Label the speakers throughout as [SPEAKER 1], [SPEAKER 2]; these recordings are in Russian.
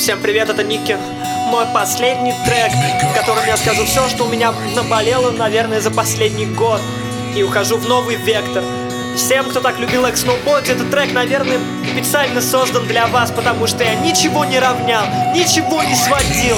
[SPEAKER 1] Всем привет, это Ники. Мой последний трек, в котором я скажу все, что у меня наболело, наверное, за последний год. И ухожу в новый вектор. Всем, кто так любил X Snowboard, этот трек, наверное, специально создан для вас, потому что я ничего не равнял, ничего не сводил.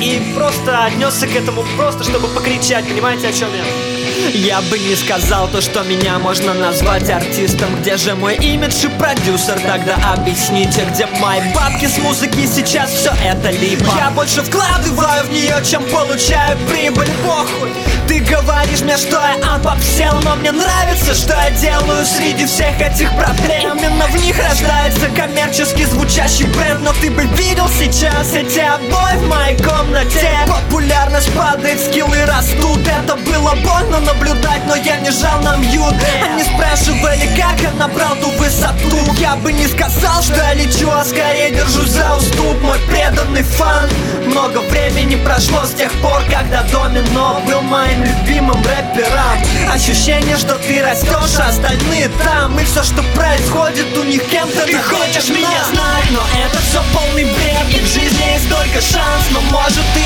[SPEAKER 1] И просто отнесся к этому просто, чтобы покричать, понимаете, о чем я? Я бы не сказал то, что меня можно назвать артистом. Где же мой имидж и продюсер? Тогда объясните, где мои бабки с музыки? Сейчас все это либо. Я больше вкладываю в нее, чем получаю прибыль. Похуй. Ты говоришь мне, что я обобсел Но мне нравится, что я делаю среди всех этих проблем. Именно в них рождается коммерчески звучащий бренд. Но ты бы видел сейчас эти обои в моей комнате. Популярность падает, скиллы растут. Это было больно, но наблюдать, но я не жал на мьют. Они спрашивали, как я набрал ту высоту. Я бы не сказал, что я лечу, а скорее держусь за уступ. Мой преданный фан. Много времени прошло с тех пор, когда Домино был моим любимым рэпером. Ощущение, что ты растешь, а остальные там. И все, что происходит у них кем-то Ты хочешь меня знать, но это все полный бред. И в жизни есть только шанс, но может ты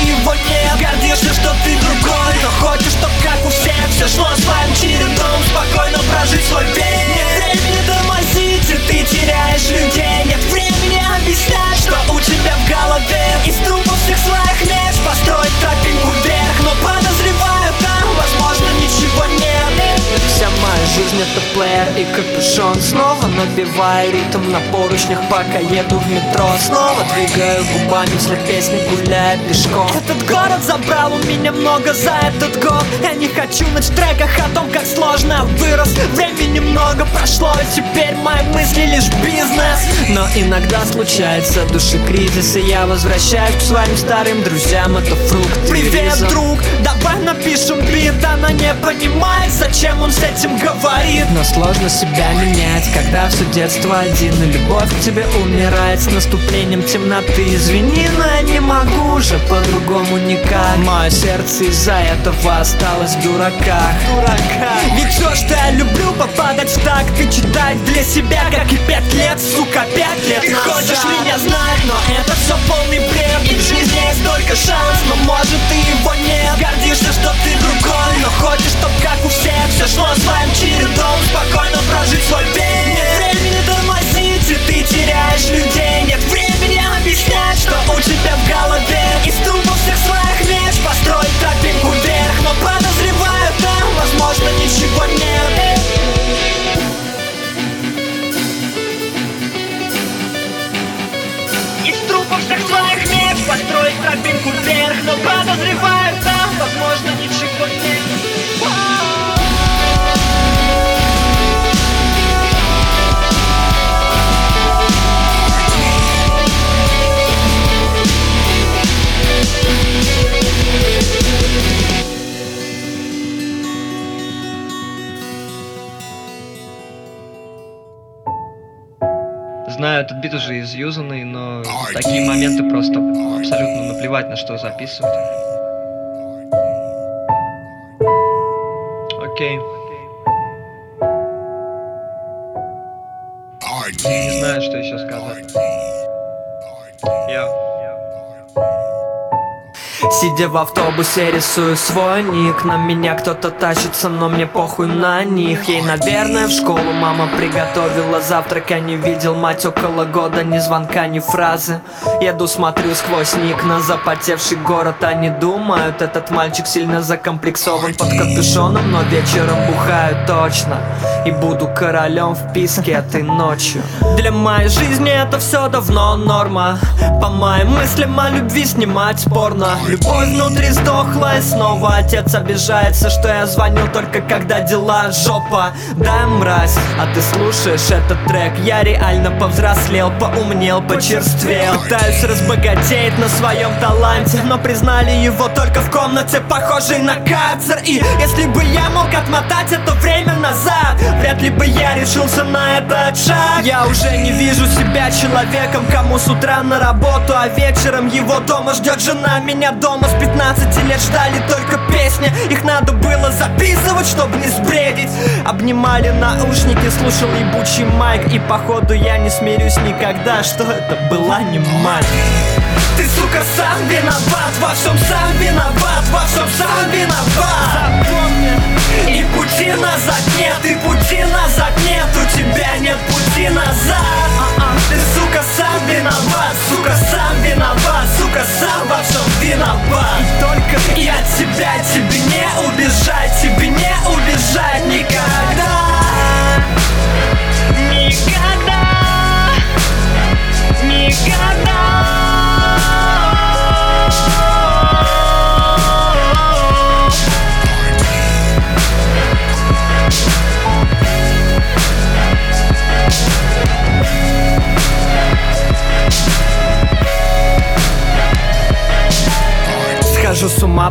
[SPEAKER 1] это плеер и капюшон. Снова набиваю ритм на поручнях, пока еду в метро. Снова двигаю губами вслед песни, гуляя пешком. Этот город забрал у меня много за этот год. Я не хочу ночь в треках о том, как сложно вырос. Времени много прошло, и теперь мои мысли лишь бизнес. Но иногда случается души кризис И я возвращаюсь к своим старым друзьям, это фрукт Привет, друг, давай напишем бит Она не понимает, зачем он с этим говорит Но сложно себя менять, когда все детство один И любовь к тебе умирает. С наступлением темноты Извини, но я не могу уже по-другому никак. Мое сердце из-за этого осталось в дураках. Дураках Ведь все, что я люблю, попадать в такт И читать для себя, как и пять лет, сука, пять лет. Ты назад. хочешь меня знать, но это все полный бред. И в жизни есть только шанс, но может ты его нет. Гордишься, что ты другой, но хочешь, чтоб как у всех Все шло своим Из трупов всех своих меч построить тропинку вверх Но подозреваю, там, возможно, ничего нет
[SPEAKER 2] Знаю, этот бит уже изюзанный, но в такие моменты просто абсолютно наплевать, на что записывать. Окей. Не знаю, что еще сказать. Я.
[SPEAKER 1] Сидя в автобусе, рисую свой ник. На меня кто-то тащится, но мне похуй на них. Ей, наверное, в школу мама приготовила завтрак. Я не видел мать около года, ни звонка, ни фразы. Еду, смотрю сквозь ник на запотевший город. Они думают, этот мальчик сильно закомплексован. Под капюшоном Но вечером бухаю точно. И буду королем в писке этой ночью. Для моей жизни это все давно норма. По моим мыслям о любви снимать спорно Любовь внутри сдохла и снова отец обижается Что я звонил только когда дела жопа. Да, мразь, а ты слушаешь этот трек? Я реально повзрослел, поумнел, почерствел. Пытаюсь разбогатеть на своем таланте Но признали его только в комнате, похожей на карцер И если бы я мог отмотать это время назад Вряд ли бы я решился на этот шаг. Я уже не вижу себя человеком, кому с утра на работу А вечером его дома ждет жена Меня дома. С 15 лет ждали только песни Их надо было записывать, чтобы не сбредить. Обнимали наушники, слушал ебучий майк И походу я не смирюсь никогда, что это была не мать ты, сука, сам виноват, во всем сам виноват, во всем сам виноват. И пути назад нет, и пути назад нет, у тебя нет пути назад. Ты, сука, сам виноват, сука, сам виноват, сука, сам во всем виноват. И только я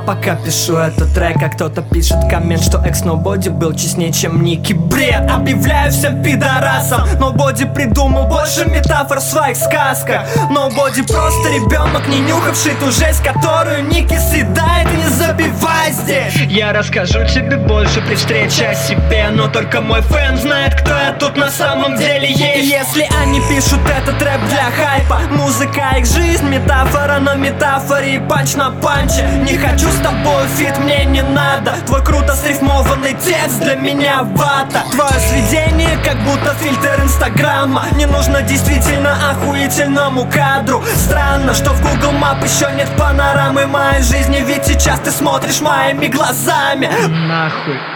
[SPEAKER 1] пока пишу этот трек А кто-то пишет коммент, что экс Nobody был честнее, чем Ники Бред, объявляю всем пидорасам Nobody придумал больше метафор в своих сказках. Nobody просто ребенок, не нюхавший ту жесть Которую Ники съедает, не забивай здесь.
[SPEAKER 2] Я расскажу тебе больше при встрече о себе Но только мой фэн знает, кто я тут на самом деле есть.
[SPEAKER 1] Если они пишут этот рэп для хайпа Музыка их жизнь, метафора на метафоре и панч на панче. Не хочу с тобой фит, мне не надо. Твой круто срифмованный текст для меня вата. Твое сведение как будто фильтр инстаграма. Не нужно действительно охуительному кадру. Странно, что в Google Map еще нет панорамы моей жизни. Ведь сейчас ты смотришь моими глазами.
[SPEAKER 2] Нахуй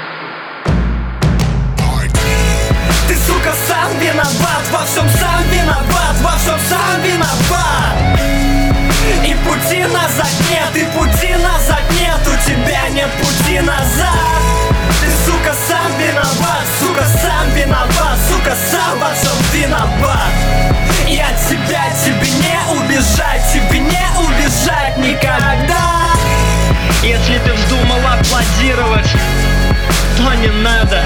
[SPEAKER 1] Сука, сам во всем виноват. Я тебя, тебе не убежать, тебе не убежать никогда.
[SPEAKER 2] Если ты вздумал аплодировать, то не надо.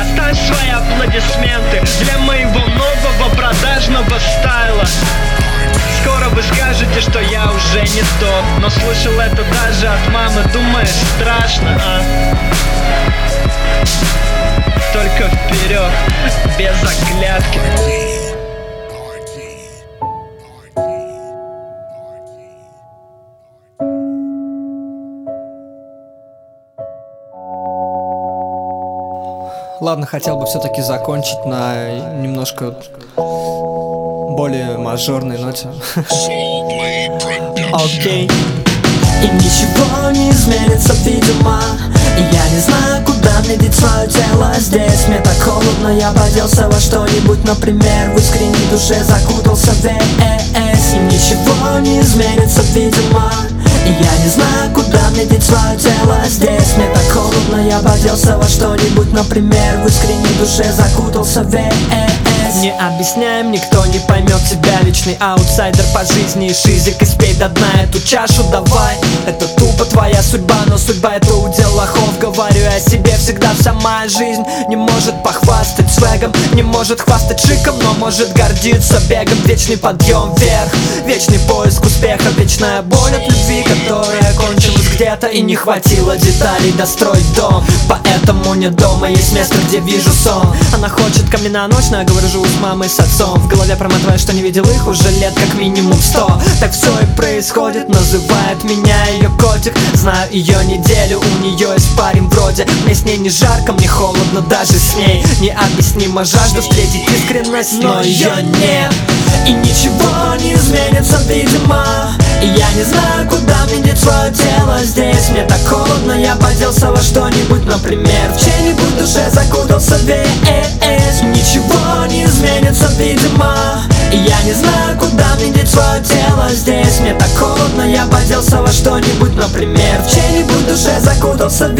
[SPEAKER 2] Оставь свои аплодисменты для моего нового продажного стайла. Скоро вы скажете, что я уже не тот Но слышал это даже от мамы. Думаешь, страшно, а? Только вперед, без оглядки
[SPEAKER 1] Ладно, хотел бы все-таки закончить на немножко более мажорной ноте. Окей. И ничего не изменится, видимо И я не знаю, деть свое тело здесь. Мне так холодно, я поделся во что-нибудь. Например, в искренней душе закутался в ВС И ничего не изменится, видимо. И я не знаю, куда мне деть свое тело здесь. Мне так холодно, я поделся во что-нибудь. Например, в искренней душе закутался в ВС не объясняем, никто не поймет тебя. Вечный аутсайдер по жизни. И шизик Испей до дна эту чашу, давай Это тупо твоя судьба, но судьба это удел лохов Говорю о себе всегда, моя жизнь Не может похвастать свегом Не может хвастать шиком, но может гордиться бегом. Вечный подъем вверх, вечный поиск успеха Вечная боль от любви, которая кончилась где-то И не хватило деталей достроить дом. Поэтому не дома есть место, где вижу сон. Она хочет ко мне на ночь, но я говорю, живу с мамой, с отцом. В голове промотываю, что не видел их уже лет как минимум сто. Так все и происходит, называет меня ее котик. Знаю ее неделю, у нее есть парень вроде. Мне с ней не жарко, мне холодно даже с ней. Необъяснимо жажду встретить искренность, но ее нет. И ничего не изменится, видимо И я не знаю, куда мне свое тело. Здесь Мне так холодно, я поделся во что-нибудь, например В чей-нибудь душе закутался в ВС Ничего не изменится, видимо И я не знаю, куда мне деть свое тело. Здесь Мне так холодно, я поделся во что-нибудь Например, в чьей-нибудь душе закутался в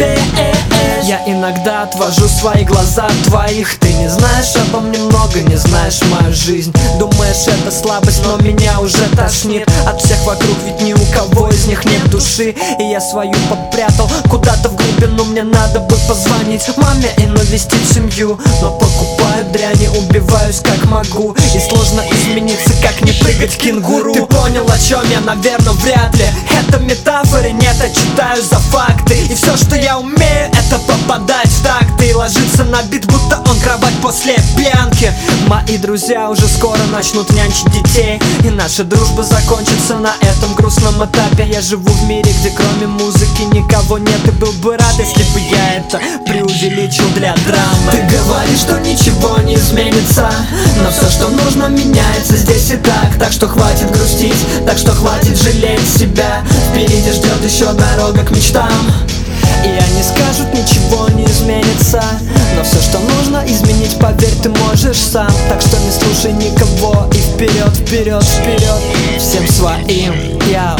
[SPEAKER 1] Я иногда отвожу свои глаза от твоих. Ты не знаешь обо мне много, не знаешь мою жизнь. Думаешь, это слабость, но меня уже тошнит От всех вокруг, ведь ни у кого из них нет души. И я свою попрятал куда-то в глубину Мне надо бы позвонить маме и навестить семью. Но покупаю дряни, убиваюсь как могу. И сложно изменить измениться, как не прыгать кенгуру. Ты понял, о чем я, наверное, вряд ли. Это метафоры, нет, я читаю за факты. И все, что я умею, это попадать в такты И ложиться на бит, будто он кровать после пьянки. Мои друзья уже скоро начнут нянчить детей. И наша дружба закончится на этом грустном этапе. Я живу в мире, где кроме музыки никого нет. И был бы рад, если бы я это преувеличил для драмы. Ты говоришь, что ничего не изменится. Но все, что нужно, меняется здесь и так. Так что хватит грустить, так что хватит жалеть себя. Впереди ждет еще дорога к мечтам ты можешь сам Так что не слушай никого. И вперед, вперед, вперед. Всем своим, я